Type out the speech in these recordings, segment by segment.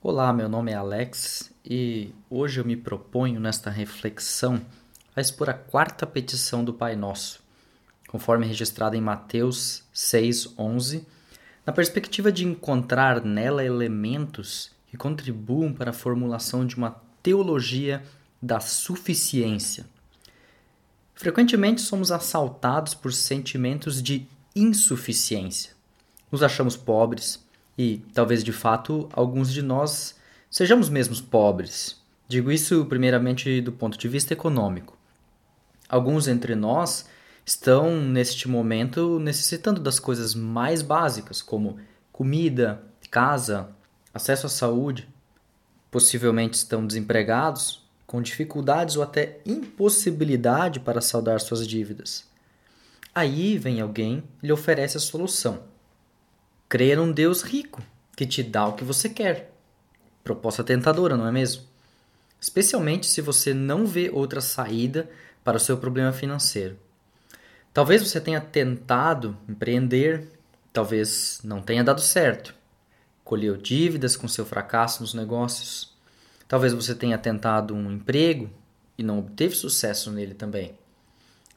Olá, meu nome é Alex e hoje eu me proponho nesta reflexão a expor a quarta petição do Pai Nosso, conforme registrada em Mateus 6:11, na perspectiva de encontrar nela elementos que contribuam para a formulação de uma teologia da suficiência. Frequentemente somos assaltados por sentimentos de insuficiência. Nos achamos pobres, e talvez de fato alguns de nós sejamos mesmos pobres. Digo isso primeiramente do ponto de vista econômico. Alguns entre nós estão neste momento necessitando das coisas mais básicas, como comida, casa, acesso à saúde. Possivelmente estão desempregados, com dificuldades ou até impossibilidade para saldar suas dívidas. Aí vem alguém e lhe oferece a solução Crer num Deus rico que te dá o que você quer. Proposta tentadora, não é mesmo? Especialmente se você não vê outra saída para o seu problema financeiro. Talvez você tenha tentado empreender, talvez não tenha dado certo. Colheu dívidas com seu fracasso nos negócios. Talvez você tenha tentado um emprego e não obteve sucesso nele também.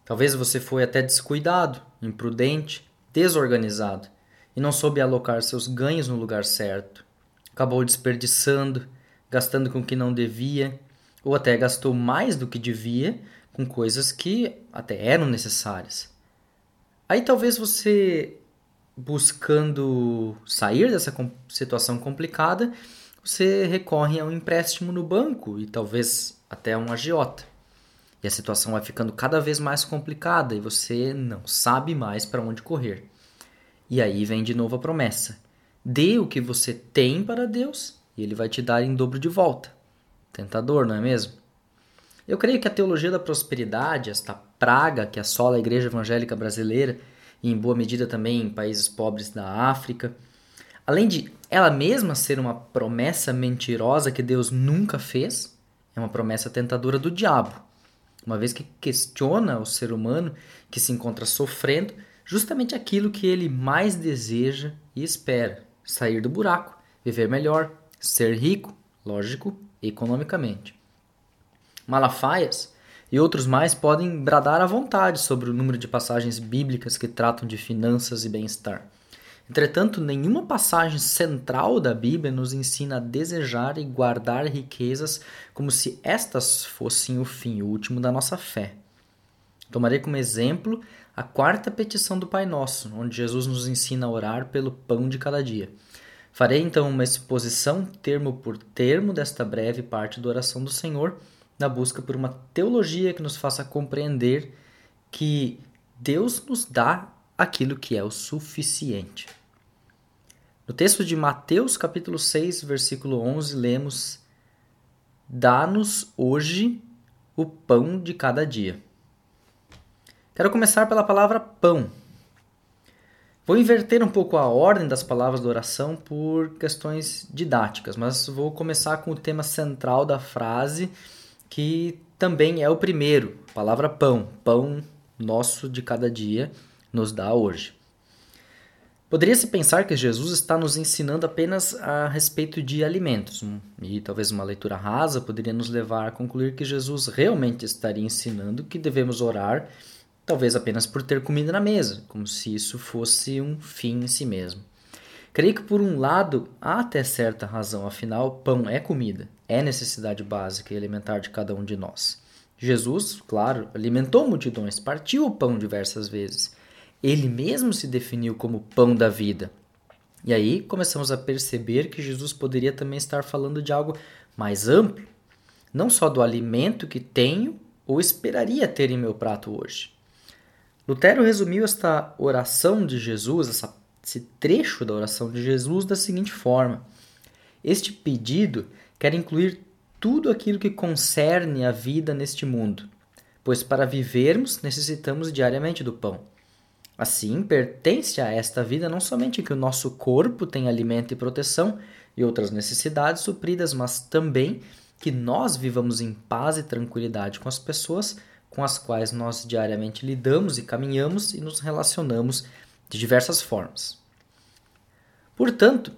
Talvez você foi até descuidado, imprudente, desorganizado e não soube alocar seus ganhos no lugar certo. Acabou desperdiçando, gastando com o que não devia, ou até gastou mais do que devia com coisas que até eram necessárias. Aí talvez você, buscando sair dessa situação complicada, você recorre a um empréstimo no banco e talvez até a um agiota. E a situação vai ficando cada vez mais complicada e você não sabe mais para onde correr. E aí vem de novo a promessa: dê o que você tem para Deus e Ele vai te dar em dobro de volta. Tentador, não é mesmo? Eu creio que a teologia da prosperidade, esta praga que assola a igreja evangélica brasileira e em boa medida também em países pobres da África, além de ela mesma ser uma promessa mentirosa que Deus nunca fez, é uma promessa tentadora do diabo, uma vez que questiona o ser humano que se encontra sofrendo justamente aquilo que ele mais deseja e espera: sair do buraco, viver melhor, ser rico, lógico, economicamente. Malafaias e outros mais podem bradar à vontade sobre o número de passagens bíblicas que tratam de finanças e bem-estar. Entretanto, nenhuma passagem central da Bíblia nos ensina a desejar e guardar riquezas como se estas fossem o fim último da nossa fé. Tomarei como exemplo a quarta petição do Pai Nosso, onde Jesus nos ensina a orar pelo pão de cada dia. Farei então uma exposição, termo por termo, desta breve parte da oração do Senhor, na busca por uma teologia que nos faça compreender que Deus nos dá aquilo que é o suficiente. No texto de Mateus, capítulo 6, versículo 11, lemos: Dá-nos hoje o pão de cada dia. Quero começar pela palavra pão. Vou inverter um pouco a ordem das palavras da oração por questões didáticas, mas vou começar com o tema central da frase, que também é o primeiro, a palavra pão. Pão nosso de cada dia nos dá hoje. Poderia-se pensar que Jesus está nos ensinando apenas a respeito de alimentos, e talvez uma leitura rasa poderia nos levar a concluir que Jesus realmente estaria ensinando que devemos orar talvez apenas por ter comida na mesa, como se isso fosse um fim em si mesmo. Creio que, por um lado, há até certa razão, afinal, pão é comida, é necessidade básica e elementar de cada um de nós. Jesus, claro, alimentou multidões, partiu o pão diversas vezes. Ele mesmo se definiu como pão da vida. E aí começamos a perceber que Jesus poderia também estar falando de algo mais amplo, não só do alimento que tenho ou esperaria ter em meu prato hoje. Lutero resumiu esta oração de Jesus, essa, esse trecho da oração de Jesus, da seguinte forma: Este pedido quer incluir tudo aquilo que concerne a vida neste mundo, pois para vivermos necessitamos diariamente do pão. Assim, pertence a esta vida não somente que o nosso corpo tenha alimento e proteção e outras necessidades supridas, mas também que nós vivamos em paz e tranquilidade com as pessoas com as quais nós diariamente lidamos e caminhamos e nos relacionamos de diversas formas. Portanto,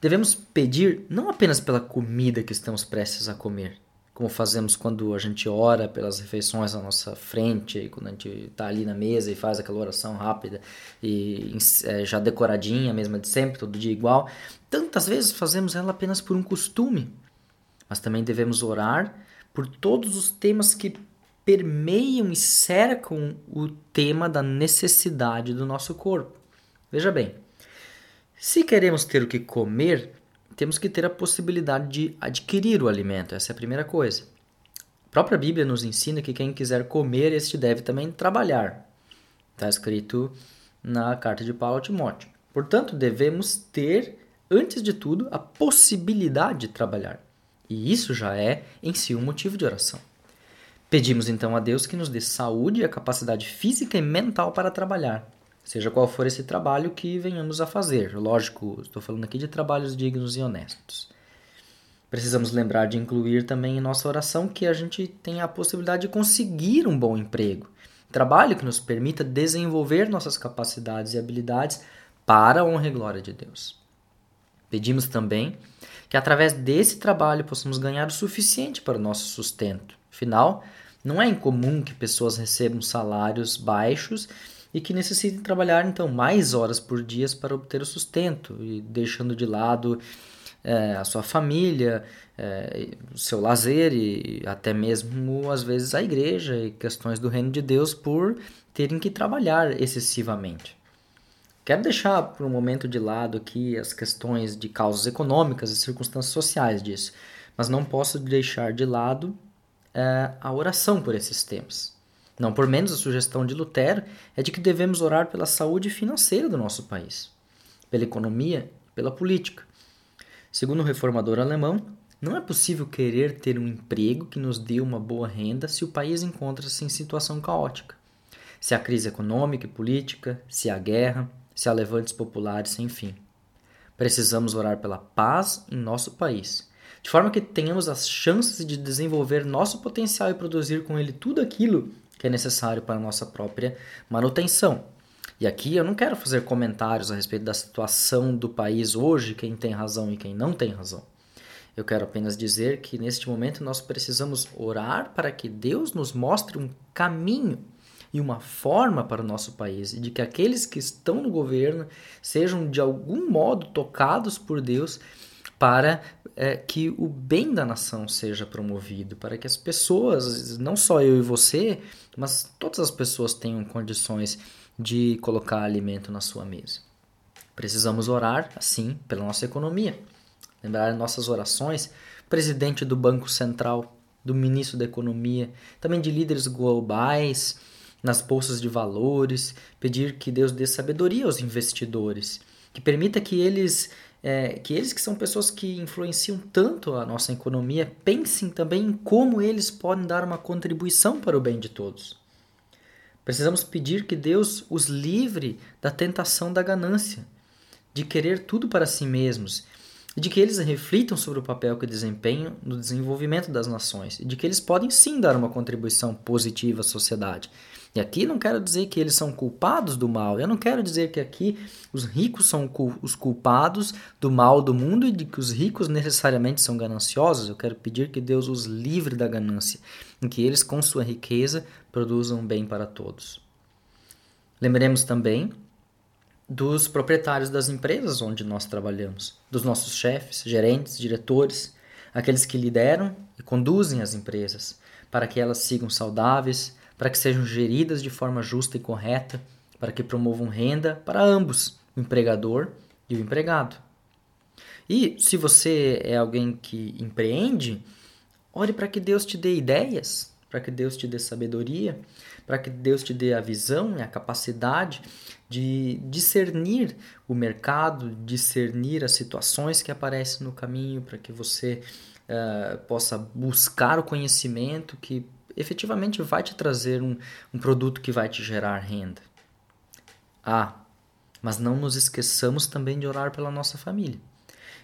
devemos pedir não apenas pela comida que estamos prestes a comer, como fazemos quando a gente ora pelas refeições à nossa frente, quando a gente está ali na mesa e faz aquela oração rápida e é, já decoradinha, mesma de sempre, todo dia igual. Tantas vezes fazemos ela apenas por um costume, mas também devemos orar por todos os temas que permeiam e cercam o tema da necessidade do nosso corpo. Veja bem, se queremos ter o que comer, temos que ter a possibilidade de adquirir o alimento. Essa é a primeira coisa. A própria Bíblia nos ensina que quem quiser comer, este deve também trabalhar. Está escrito na carta de Paulo a Timóteo. Portanto, devemos ter, antes de tudo, a possibilidade de trabalhar. E isso já é, em si, um motivo de oração. Pedimos então a Deus que nos dê saúde e a capacidade física e mental para trabalhar, seja qual for esse trabalho que venhamos a fazer. Lógico, estou falando aqui de trabalhos dignos e honestos. Precisamos lembrar de incluir também em nossa oração que a gente tenha a possibilidade de conseguir um bom emprego, trabalho que nos permita desenvolver nossas capacidades e habilidades para a honra e glória de Deus. Pedimos também que através desse trabalho possamos ganhar o suficiente para o nosso sustento. Afinal, não é incomum que pessoas recebam salários baixos e que necessitem trabalhar então mais horas por dia para obter o sustento e deixando de lado é, a sua família, é, o seu lazer e até mesmo às vezes a igreja e questões do reino de Deus por terem que trabalhar excessivamente. Quero deixar por um momento de lado aqui as questões de causas econômicas e circunstâncias sociais disso, mas não posso deixar de lado é, a oração por esses temas. Não por menos, a sugestão de Lutero é de que devemos orar pela saúde financeira do nosso país, pela economia e pela política. Segundo o reformador alemão, não é possível querer ter um emprego que nos dê uma boa renda se o país encontra-se em situação caótica. Se há crise econômica e política, se há guerra, se há levantes populares sem fim. Precisamos orar pela paz em nosso país, de forma que tenhamos as chances de desenvolver nosso potencial e produzir com ele tudo aquilo que é necessário para a nossa própria manutenção. E aqui eu não quero fazer comentários a respeito da situação do país hoje, quem tem razão e quem não tem razão. Eu quero apenas dizer que neste momento nós precisamos orar para que Deus nos mostre um caminho e uma forma para o nosso país e de que aqueles que estão no governo sejam de algum modo tocados por Deus para é, que o bem da nação seja promovido, para que as pessoas, não só eu e você, mas todas as pessoas tenham condições de colocar alimento na sua mesa. Precisamos orar, assim, pela nossa economia. Lembrar nossas orações, presidente do Banco Central, do ministro da Economia, também de líderes globais, nas bolsas de valores, pedir que Deus dê sabedoria aos investidores, que permita que eles é, que eles que são pessoas que influenciam tanto a nossa economia pensem também em como eles podem dar uma contribuição para o bem de todos. Precisamos pedir que Deus os livre da tentação da ganância, de querer tudo para si mesmos, e de que eles reflitam sobre o papel que desempenham no desenvolvimento das nações, e de que eles podem sim dar uma contribuição positiva à sociedade, e aqui não quero dizer que eles são culpados do mal, eu não quero dizer que aqui os ricos são os culpados do mal do mundo e de que os ricos necessariamente são gananciosos. Eu quero pedir que Deus os livre da ganância, em que eles, com sua riqueza, produzam bem para todos. Lembremos também dos proprietários das empresas onde nós trabalhamos, dos nossos chefes, gerentes, diretores, aqueles que lideram e conduzem as empresas, para que elas sigam saudáveis, para que sejam geridas de forma justa e correta, para que promovam renda para ambos, o empregador e o empregado. E se você é alguém que empreende, ore para que Deus te dê ideias, para que Deus te dê sabedoria, para que Deus te dê a visão e a capacidade de discernir o mercado, discernir as situações que aparecem no caminho, para que você uh, possa buscar o conhecimento que efetivamente vai te trazer um, um produto que vai te gerar renda. Ah, mas não nos esqueçamos também de orar pela nossa família.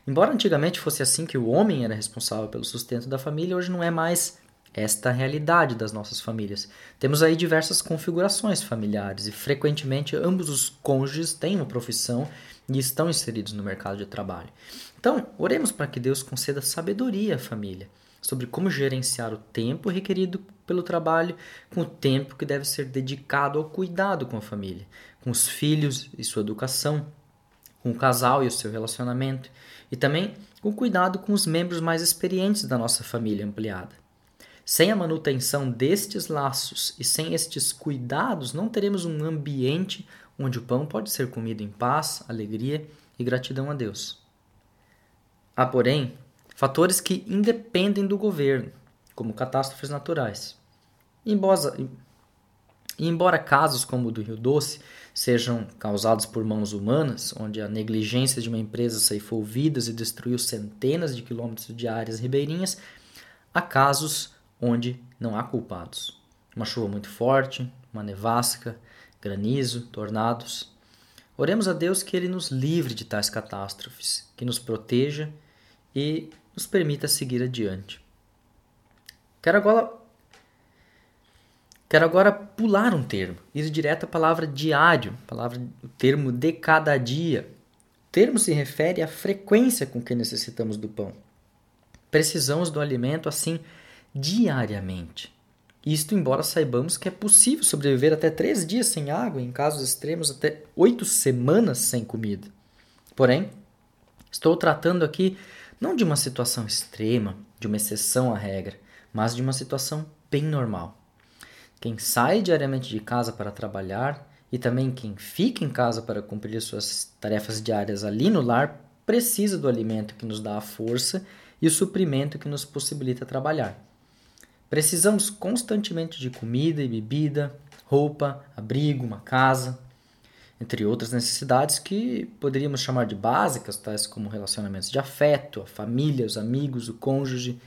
Embora antigamente fosse assim que o homem era responsável pelo sustento da família, hoje não é mais esta realidade das nossas famílias. Temos aí diversas configurações familiares e frequentemente ambos os cônjuges têm uma profissão e estão inseridos no mercado de trabalho. Então, oremos para que Deus conceda sabedoria à família sobre como gerenciar o tempo requerido pelo trabalho com o tempo que deve ser dedicado ao cuidado com a família, com os filhos e sua educação, com o casal e o seu relacionamento, e também com cuidado com os membros mais experientes da nossa família ampliada. Sem a manutenção destes laços e sem estes cuidados, não teremos um ambiente onde o pão pode ser comido em paz, alegria e gratidão a Deus. Há, porém, fatores que independem do governo, como catástrofes naturais. Embora, embora casos como o do Rio Doce sejam causados por mãos humanas, onde a negligência de uma empresa ceifou vidas e destruiu centenas de quilômetros de áreas ribeirinhas, há casos onde não há culpados. Uma chuva muito forte, uma nevasca, granizo, tornados. Oremos a Deus que Ele nos livre de tais catástrofes, que nos proteja e nos permita seguir adiante. Quero agora Quero agora pular um termo, ir direto à palavra diário, palavra, o termo de cada dia. O termo se refere à frequência com que necessitamos do pão. Precisamos do alimento assim diariamente. Isto, embora saibamos que é possível sobreviver até três dias sem água, em casos extremos, até oito semanas sem comida. Porém, estou tratando aqui não de uma situação extrema, de uma exceção à regra, mas de uma situação bem normal. Quem sai diariamente de casa para trabalhar e também quem fica em casa para cumprir suas tarefas diárias ali no lar precisa do alimento que nos dá a força e o suprimento que nos possibilita trabalhar. Precisamos constantemente de comida e bebida, roupa, abrigo, uma casa, entre outras necessidades que poderíamos chamar de básicas, tais como relacionamentos de afeto, a família, os amigos, o cônjuge,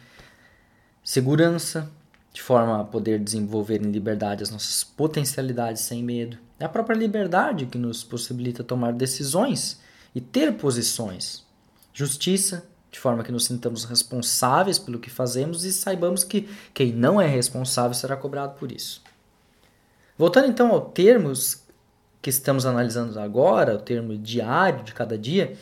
segurança, de forma a poder desenvolver em liberdade as nossas potencialidades sem medo. É a própria liberdade que nos possibilita tomar decisões e ter posições. Justiça, de forma que nos sintamos responsáveis pelo que fazemos e saibamos que quem não é responsável será cobrado por isso. Voltando então ao termos que estamos analisando agora, o termo diário de cada dia,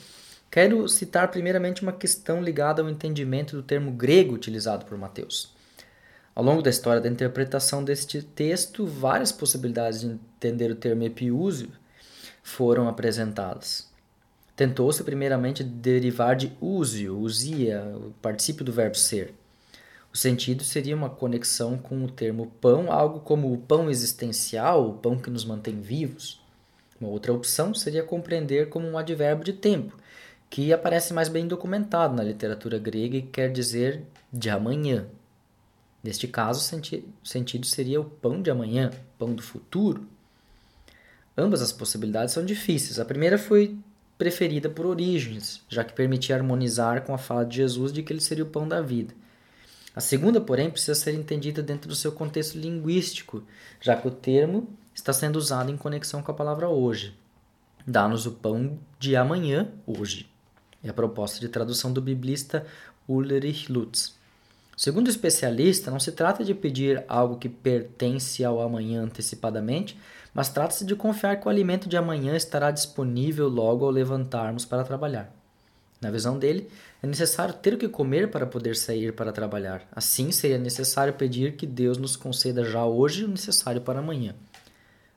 quero citar primeiramente uma questão ligada ao entendimento do termo grego utilizado por Mateus. Ao longo da história da interpretação deste texto, várias possibilidades de entender o termo epiúsio foram apresentadas. Tentou-se primeiramente derivar de úsio, usia, o particípio do verbo ser. O sentido seria uma conexão com o termo pão, algo como o pão existencial, o pão que nos mantém vivos. Uma outra opção seria compreender como um advérbio de tempo, que aparece mais bem documentado na literatura grega e quer dizer de amanhã. Neste caso, o sentido seria o pão de amanhã, pão do futuro. Ambas as possibilidades são difíceis. A primeira foi preferida por Orígenes, já que permitia harmonizar com a fala de Jesus de que ele seria o pão da vida. A segunda, porém, precisa ser entendida dentro do seu contexto linguístico, já que o termo está sendo usado em conexão com a palavra hoje. Dá-nos o pão de amanhã, hoje. É a proposta de tradução do biblista Ulrich Lutz. Segundo o especialista, não se trata de pedir algo que pertence ao amanhã antecipadamente, mas trata-se de confiar que o alimento de amanhã estará disponível logo ao levantarmos para trabalhar. Na visão dele, é necessário ter o que comer para poder sair para trabalhar. Assim, seria necessário pedir que Deus nos conceda já hoje o necessário para amanhã.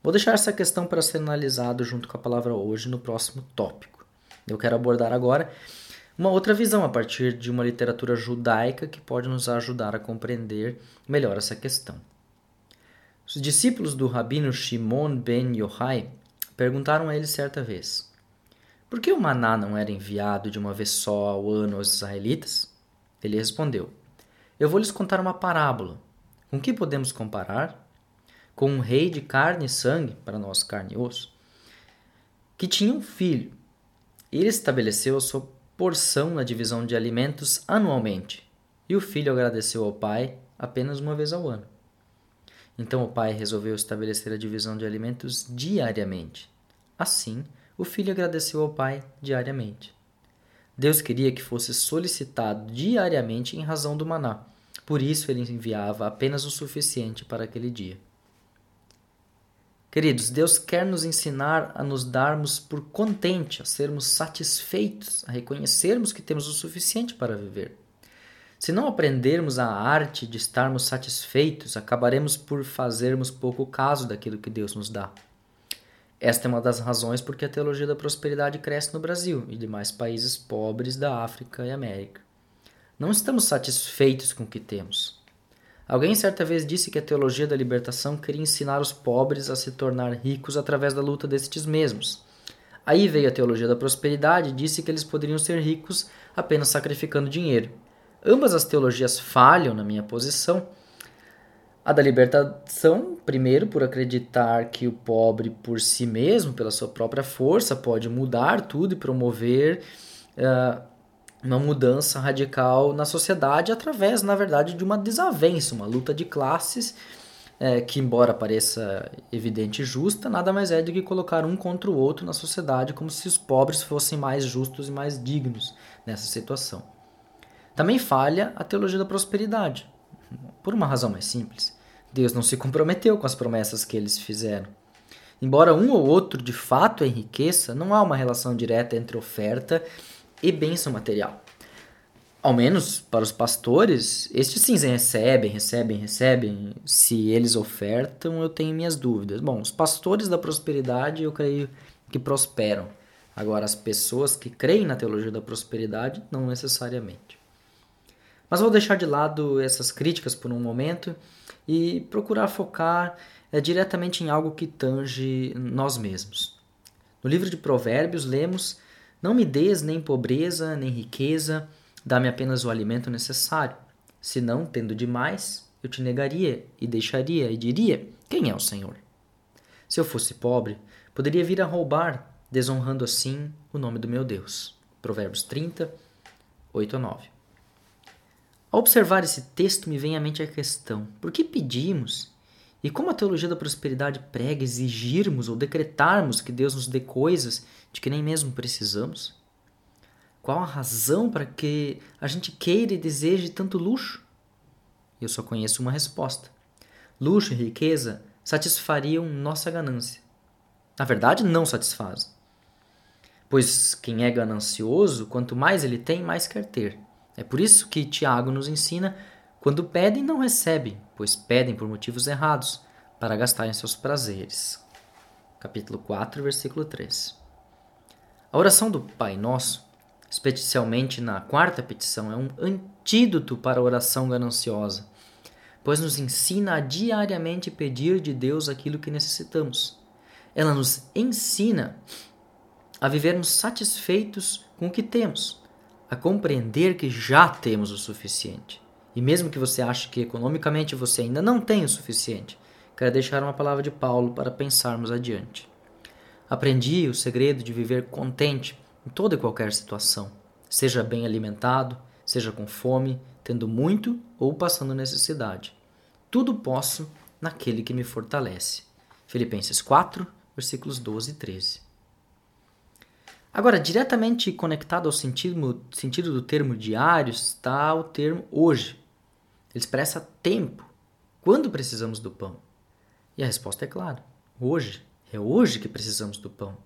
Vou deixar essa questão para ser analisado junto com a palavra hoje no próximo tópico. Eu quero abordar agora uma outra visão a partir de uma literatura judaica que pode nos ajudar a compreender melhor essa questão. Os discípulos do rabino Shimon ben Yochai perguntaram a ele certa vez: Por que o maná não era enviado de uma vez só ao ano aos israelitas? Ele respondeu: Eu vou lhes contar uma parábola. Com que podemos comparar? Com um rei de carne e sangue, para nós carne e osso, que tinha um filho. Ele estabeleceu a sua porção na divisão de alimentos anualmente, e o filho agradeceu ao pai apenas uma vez ao ano. Então o pai resolveu estabelecer a divisão de alimentos diariamente. Assim, o filho agradeceu ao pai diariamente. Deus queria que fosse solicitado diariamente em razão do maná, Por isso ele enviava apenas o suficiente para aquele dia. Queridos, Deus quer nos ensinar a nos darmos por contente, a sermos satisfeitos, a reconhecermos que temos o suficiente para viver. Se não aprendermos a arte de estarmos satisfeitos, acabaremos por fazermos pouco caso daquilo que Deus nos dá. Esta é uma das razões por que a teologia da prosperidade cresce no Brasil e demais países pobres da África e América. Não estamos satisfeitos com o que temos. Alguém certa vez disse que a teologia da libertação queria ensinar os pobres a se tornar ricos através da luta destes mesmos. Aí veio a teologia da prosperidade e disse que eles poderiam ser ricos apenas sacrificando dinheiro. Ambas as teologias falham na minha posição. A da libertação, primeiro, por acreditar que o pobre por si mesmo, pela sua própria força, pode mudar tudo e promover uh, uma mudança radical na sociedade através, na verdade, de uma desavença, uma luta de classes que, embora pareça evidente e justa, nada mais é do que colocar um contra o outro na sociedade, como se os pobres fossem mais justos e mais dignos nessa situação. Também falha a teologia da prosperidade, por uma razão mais simples. Deus não se comprometeu com as promessas que eles fizeram. Embora um ou outro de fato enriqueça, não há uma relação direta entre oferta e bênção material. Ao menos para os pastores, estes sim recebem, recebem, recebem. Se eles ofertam, eu tenho minhas dúvidas. Bom, os pastores da prosperidade eu creio que prosperam. Agora, as pessoas que creem na teologia da prosperidade, não necessariamente. Mas vou deixar de lado essas críticas por um momento e procurar focar é, diretamente em algo que tange nós mesmos. No livro de Provérbios lemos: Não me des nem pobreza, nem riqueza, dá-me apenas o alimento necessário. Senão, tendo demais, eu te negaria e deixaria e diria: Quem é o Senhor? Se eu fosse pobre, poderia vir a roubar, desonrando assim o nome do meu Deus. Provérbios 30, 8 a 9. Ao observar esse texto, me vem à mente a questão: por que pedimos? E como a teologia da prosperidade prega exigirmos ou decretarmos que Deus nos dê coisas de que nem mesmo precisamos? Qual a razão para que a gente queira e deseje tanto luxo? Eu só conheço uma resposta. Luxo e riqueza satisfariam nossa ganância. Na verdade, não satisfazem. Pois quem é ganancioso, quanto mais ele tem, mais quer ter. É por isso que Tiago nos ensina: quando pedem, não recebem, pois pedem por motivos errados, para gastarem seus prazeres. Capítulo 4, versículo 3. A oração do Pai Nosso, especialmente na quarta petição, é um antídoto para a oração gananciosa, pois nos ensina a diariamente pedir de Deus aquilo que necessitamos. Ela nos ensina a vivermos satisfeitos com o que temos a compreender que já temos o suficiente. E mesmo que você ache que economicamente você ainda não tem o suficiente, quero deixar uma palavra de Paulo para pensarmos adiante. Aprendi o segredo de viver contente em toda e qualquer situação, seja bem alimentado, seja com fome, tendo muito ou passando necessidade. Tudo posso naquele que me fortalece. Filipenses 4, versículos 12 e 13. Agora, diretamente conectado ao sentido, sentido do termo diário está o termo hoje. Ele expressa tempo. Quando precisamos do pão? E a resposta é clara: hoje. É hoje que precisamos do pão.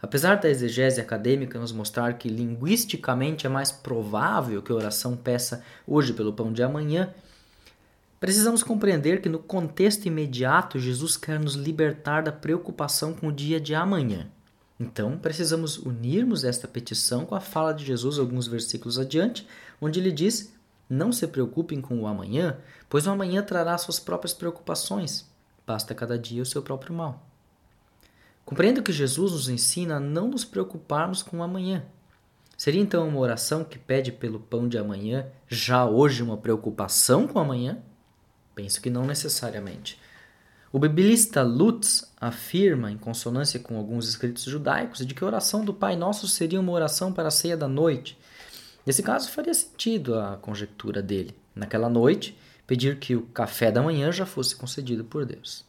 Apesar da exegese acadêmica nos mostrar que linguisticamente é mais provável que a oração peça hoje pelo pão de amanhã, precisamos compreender que no contexto imediato Jesus quer nos libertar da preocupação com o dia de amanhã. Então, precisamos unirmos esta petição com a fala de Jesus alguns versículos adiante, onde ele diz: Não se preocupem com o amanhã, pois o amanhã trará suas próprias preocupações. Basta cada dia o seu próprio mal. Compreendo que Jesus nos ensina a não nos preocuparmos com o amanhã. Seria então uma oração que pede pelo pão de amanhã já hoje uma preocupação com o amanhã? Penso que não necessariamente. O biblista Lutz afirma, em consonância com alguns escritos judaicos, de que a oração do Pai Nosso seria uma oração para a ceia da noite. Nesse caso, faria sentido a conjectura dele. Naquela noite, pedir que o café da manhã já fosse concedido por Deus.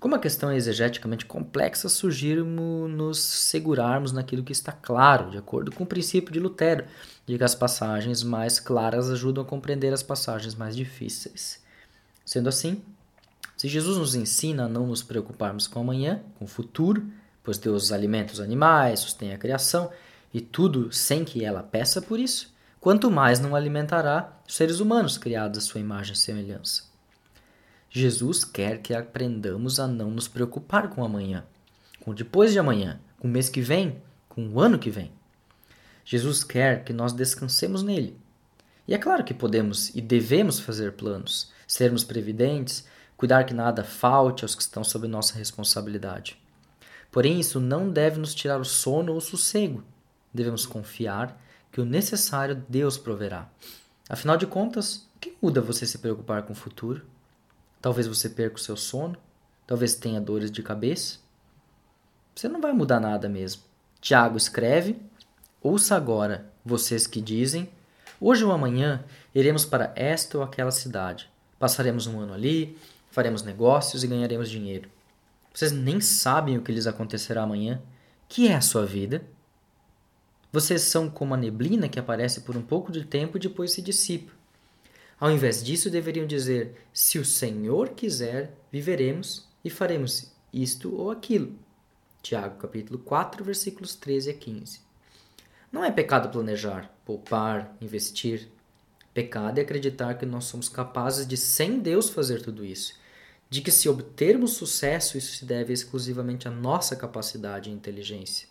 Como a questão é exegeticamente complexa, sugiro nos segurarmos naquilo que está claro, de acordo com o princípio de Lutero, de que as passagens mais claras ajudam a compreender as passagens mais difíceis. Sendo assim, se Jesus nos ensina a não nos preocuparmos com amanhã, com o futuro, pois Deus alimenta os animais, sustém a criação e tudo sem que ela peça por isso, quanto mais não alimentará os seres humanos criados à sua imagem e semelhança. Jesus quer que aprendamos a não nos preocupar com amanhã, com depois de amanhã, com o mês que vem, com o ano que vem. Jesus quer que nós descansemos nele. E é claro que podemos e devemos fazer planos, sermos previdentes, cuidar que nada falte aos que estão sob nossa responsabilidade. Porém, isso não deve nos tirar o sono ou o sossego. Devemos confiar que o necessário Deus proverá. Afinal de contas, o que muda você se preocupar com o futuro? Talvez você perca o seu sono, talvez tenha dores de cabeça. Você não vai mudar nada mesmo. Tiago escreve: Ouça agora, vocês que dizem: Hoje ou amanhã iremos para esta ou aquela cidade. Passaremos um ano ali, faremos negócios e ganharemos dinheiro. Vocês nem sabem o que lhes acontecerá amanhã. Que é a sua vida? Vocês são como a neblina que aparece por um pouco de tempo e depois se dissipa. Ao invés disso, deveriam dizer: Se o Senhor quiser, viveremos e faremos isto ou aquilo. Tiago, capítulo 4, versículos 13 a 15. Não é pecado planejar, poupar, investir. Pecado é acreditar que nós somos capazes de, sem Deus, fazer tudo isso. De que, se obtermos sucesso, isso se deve exclusivamente à nossa capacidade e inteligência.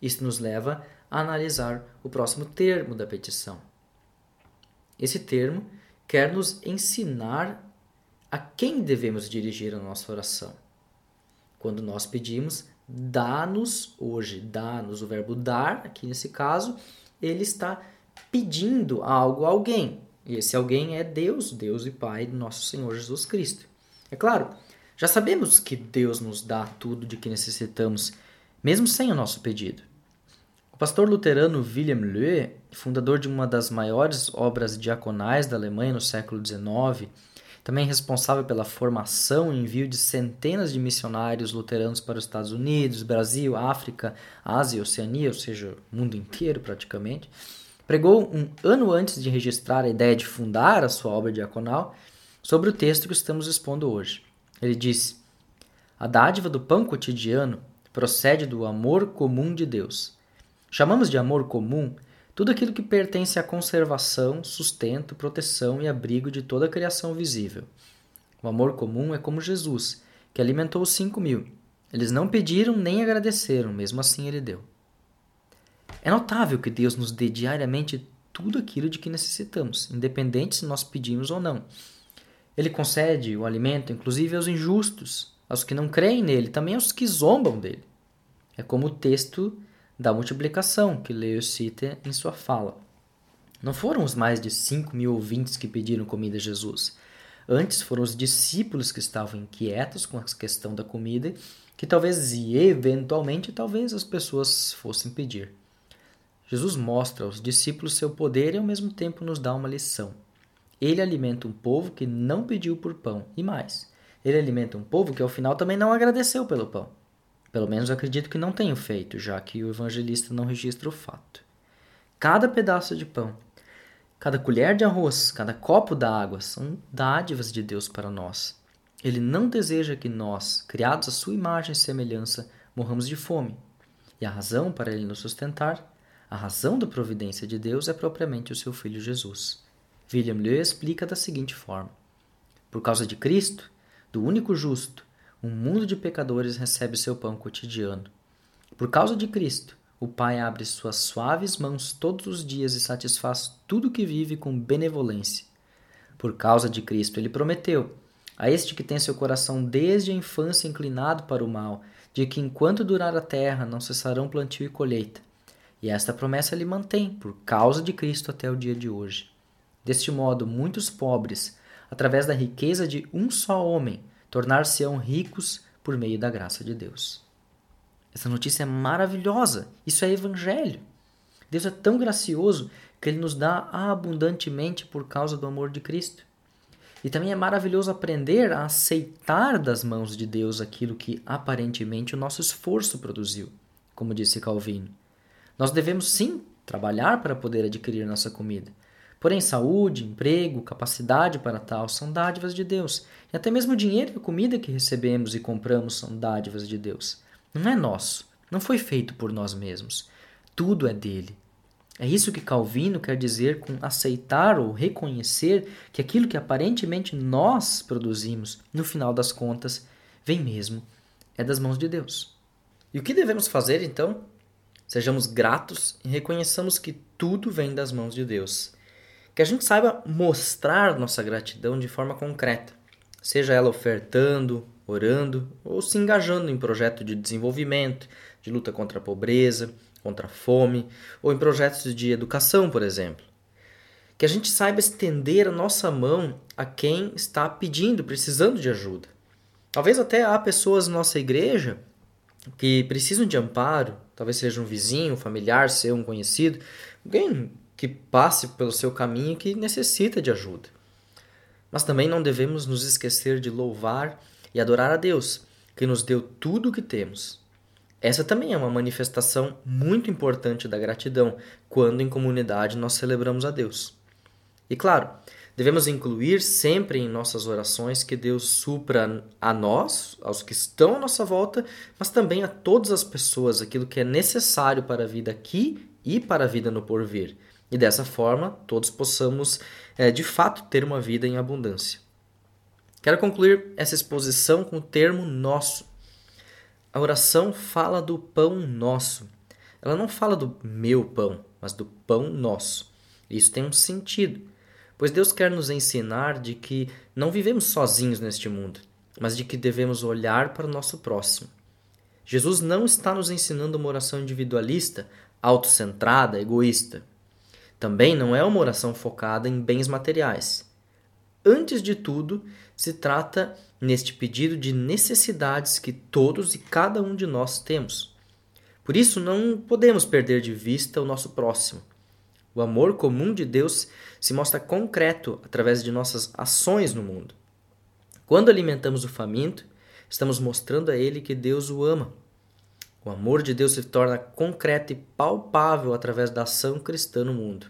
Isso nos leva a analisar o próximo termo da petição. Esse termo quer nos ensinar a quem devemos dirigir a nossa oração. Quando nós pedimos, dá-nos hoje, dá-nos o verbo dar, aqui nesse caso, ele está pedindo algo a alguém. E esse alguém é Deus, Deus e Pai do nosso Senhor Jesus Cristo. É claro, já sabemos que Deus nos dá tudo de que necessitamos, mesmo sem o nosso pedido. O pastor luterano William Löhe, fundador de uma das maiores obras diaconais da Alemanha no século XIX, também responsável pela formação e envio de centenas de missionários luteranos para os Estados Unidos, Brasil, África, Ásia e Oceania, ou seja, o mundo inteiro praticamente, pregou um ano antes de registrar a ideia de fundar a sua obra diaconal sobre o texto que estamos expondo hoje. Ele disse: A dádiva do pão cotidiano procede do amor comum de Deus Chamamos de amor comum tudo aquilo que pertence à conservação, sustento, proteção e abrigo de toda a criação visível. O amor comum é como Jesus, que alimentou os cinco mil. Eles não pediram nem agradeceram, mesmo assim ele deu. É notável que Deus nos dê diariamente tudo aquilo de que necessitamos, independente se nós pedimos ou não. Ele concede o alimento, inclusive aos injustos, aos que não creem nele, também aos que zombam dele. É como o texto da multiplicação que Leo cita em sua fala. Não foram os mais de 5 mil ouvintes que pediram comida a Jesus. Antes foram os discípulos que estavam inquietos com a questão da comida, que talvez e eventualmente talvez as pessoas fossem pedir. Jesus mostra aos discípulos seu poder e ao mesmo tempo nos dá uma lição. Ele alimenta um povo que não pediu por pão, e mais, ele alimenta um povo que ao final também não agradeceu pelo pão. Pelo menos acredito que não tenho feito, já que o evangelista não registra o fato. Cada pedaço de pão, cada colher de arroz, cada copo d'água são dádivas de Deus para nós. Ele não deseja que nós, criados à sua imagem e semelhança, morramos de fome. E a razão para ele nos sustentar, a razão da providência de Deus é propriamente o seu Filho Jesus. William Leu explica da seguinte forma: Por causa de Cristo, do único justo, um mundo de pecadores recebe seu pão cotidiano. Por causa de Cristo, o Pai abre suas suaves mãos todos os dias e satisfaz tudo que vive com benevolência. Por causa de Cristo, ele prometeu a este que tem seu coração desde a infância inclinado para o mal, de que enquanto durar a terra não cessarão plantio e colheita. E esta promessa ele mantém por causa de Cristo até o dia de hoje. Deste modo, muitos pobres, através da riqueza de um só homem, tornar-se-ão ricos por meio da graça de Deus. Essa notícia é maravilhosa. Isso é evangelho. Deus é tão gracioso que ele nos dá abundantemente por causa do amor de Cristo. E também é maravilhoso aprender a aceitar das mãos de Deus aquilo que aparentemente o nosso esforço produziu, como disse Calvino. Nós devemos sim trabalhar para poder adquirir nossa comida. Porém, saúde, emprego, capacidade para tal são dádivas de Deus. E até mesmo o dinheiro e a comida que recebemos e compramos são dádivas de Deus. Não é nosso, não foi feito por nós mesmos. Tudo é dele. É isso que Calvino quer dizer com aceitar ou reconhecer que aquilo que aparentemente nós produzimos, no final das contas, vem mesmo é das mãos de Deus. E o que devemos fazer então? Sejamos gratos e reconheçamos que tudo vem das mãos de Deus. Que a gente saiba mostrar nossa gratidão de forma concreta, seja ela ofertando, orando ou se engajando em projeto de desenvolvimento, de luta contra a pobreza, contra a fome, ou em projetos de educação, por exemplo. Que a gente saiba estender a nossa mão a quem está pedindo, precisando de ajuda. Talvez até há pessoas na nossa igreja que precisam de amparo, talvez seja um vizinho, um familiar seu, um conhecido, alguém que passe pelo seu caminho que necessita de ajuda. Mas também não devemos nos esquecer de louvar e adorar a Deus, que nos deu tudo o que temos essa também é uma manifestação muito importante da gratidão, quando em comunidade nós celebramos a Deus. E claro, devemos incluir sempre em nossas orações que Deus supra a nós, aos que estão à nossa volta, mas também a todas as pessoas aquilo que é necessário para a vida aqui e para a vida no porvir. E dessa forma, todos possamos é, de fato ter uma vida em abundância. Quero concluir essa exposição com o termo nosso. A oração fala do pão nosso. Ela não fala do meu pão, mas do pão nosso. Isso tem um sentido, pois Deus quer nos ensinar de que não vivemos sozinhos neste mundo, mas de que devemos olhar para o nosso próximo. Jesus não está nos ensinando uma oração individualista, autocentrada, egoísta. Também não é uma oração focada em bens materiais. Antes de tudo, se trata neste pedido de necessidades que todos e cada um de nós temos. Por isso, não podemos perder de vista o nosso próximo. O amor comum de Deus se mostra concreto através de nossas ações no mundo. Quando alimentamos o faminto, estamos mostrando a ele que Deus o ama. O amor de Deus se torna concreto e palpável através da ação cristã no mundo.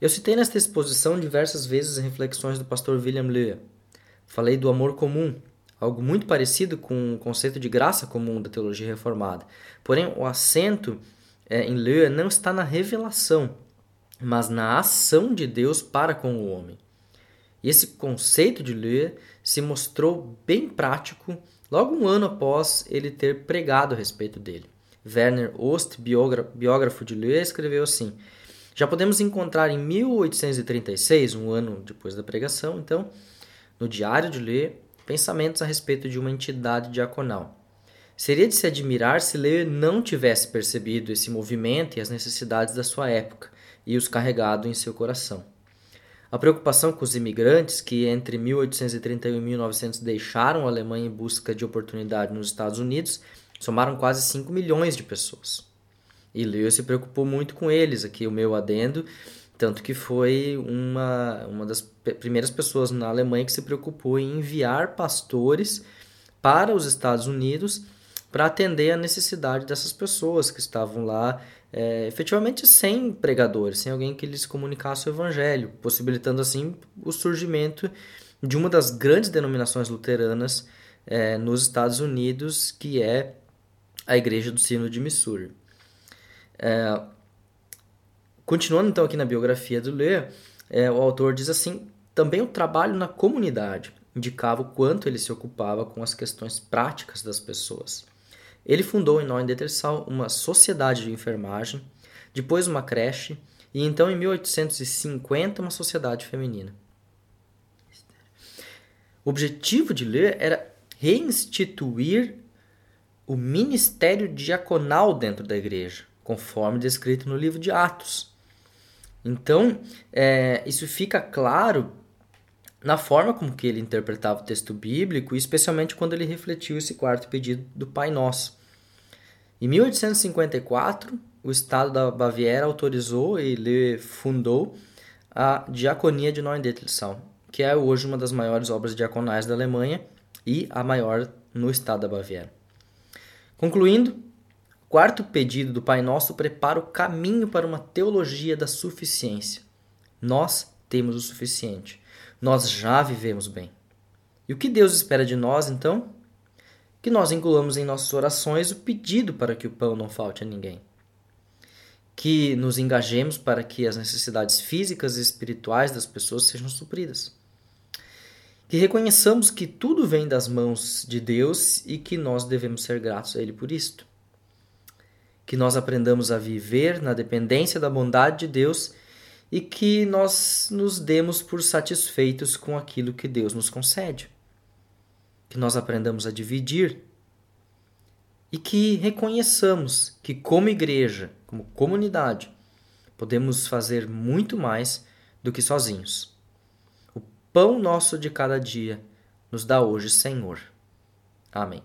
Eu citei nesta exposição diversas vezes reflexões do pastor William Lea. Falei do amor comum, algo muito parecido com o conceito de graça comum da teologia reformada. Porém, o acento é, em Leu não está na revelação, mas na ação de Deus para com o homem. E esse conceito de Leu se mostrou bem prático logo um ano após ele ter pregado a respeito dele. Werner Ost, biógrafo de Leu, escreveu assim: Já podemos encontrar em 1836, um ano depois da pregação, então, no Diário de Lê, pensamentos a respeito de uma entidade diaconal. Seria de se admirar se Lê não tivesse percebido esse movimento e as necessidades da sua época e os carregado em seu coração. A preocupação com os imigrantes que entre 1831 e 1900 deixaram a Alemanha em busca de oportunidade nos Estados Unidos somaram quase 5 milhões de pessoas. E Lewis se preocupou muito com eles, aqui o meu adendo, tanto que foi uma, uma das primeiras pessoas na Alemanha que se preocupou em enviar pastores para os Estados Unidos para atender a necessidade dessas pessoas que estavam lá é, efetivamente sem pregadores, sem alguém que lhes comunicasse o evangelho, possibilitando assim o surgimento de uma das grandes denominações luteranas é, nos Estados Unidos, que é a Igreja do Sino de Missouri. É, Continuando então aqui na biografia do Lê, é, o autor diz assim: também o trabalho na comunidade indicava o quanto ele se ocupava com as questões práticas das pessoas. Ele fundou em Neuendettelsau uma sociedade de enfermagem, depois uma creche e então em 1850 uma sociedade feminina. O objetivo de Lê era reinstituir o ministério diaconal dentro da igreja, conforme descrito no livro de Atos. Então, é, isso fica claro na forma como que ele interpretava o texto bíblico, especialmente quando ele refletiu esse quarto pedido do Pai Nosso. Em 1854, o Estado da Baviera autorizou e fundou a Diaconia de Neuendettelsau, que é hoje uma das maiores obras diaconais da Alemanha e a maior no estado da Baviera. Concluindo, quarto pedido do Pai Nosso prepara o caminho para uma teologia da suficiência. Nós temos o suficiente. Nós já vivemos bem. E o que Deus espera de nós, então? Que nós incluamos em nossas orações o pedido para que o pão não falte a ninguém. Que nos engajemos para que as necessidades físicas e espirituais das pessoas sejam supridas que reconheçamos que tudo vem das mãos de Deus e que nós devemos ser gratos a Ele por isto. Que nós aprendamos a viver na dependência da bondade de Deus e que nós nos demos por satisfeitos com aquilo que Deus nos concede. Que nós aprendamos a dividir e que reconheçamos que, como igreja, como comunidade, podemos fazer muito mais do que sozinhos pão nosso de cada dia nos dá hoje, Senhor. Amém.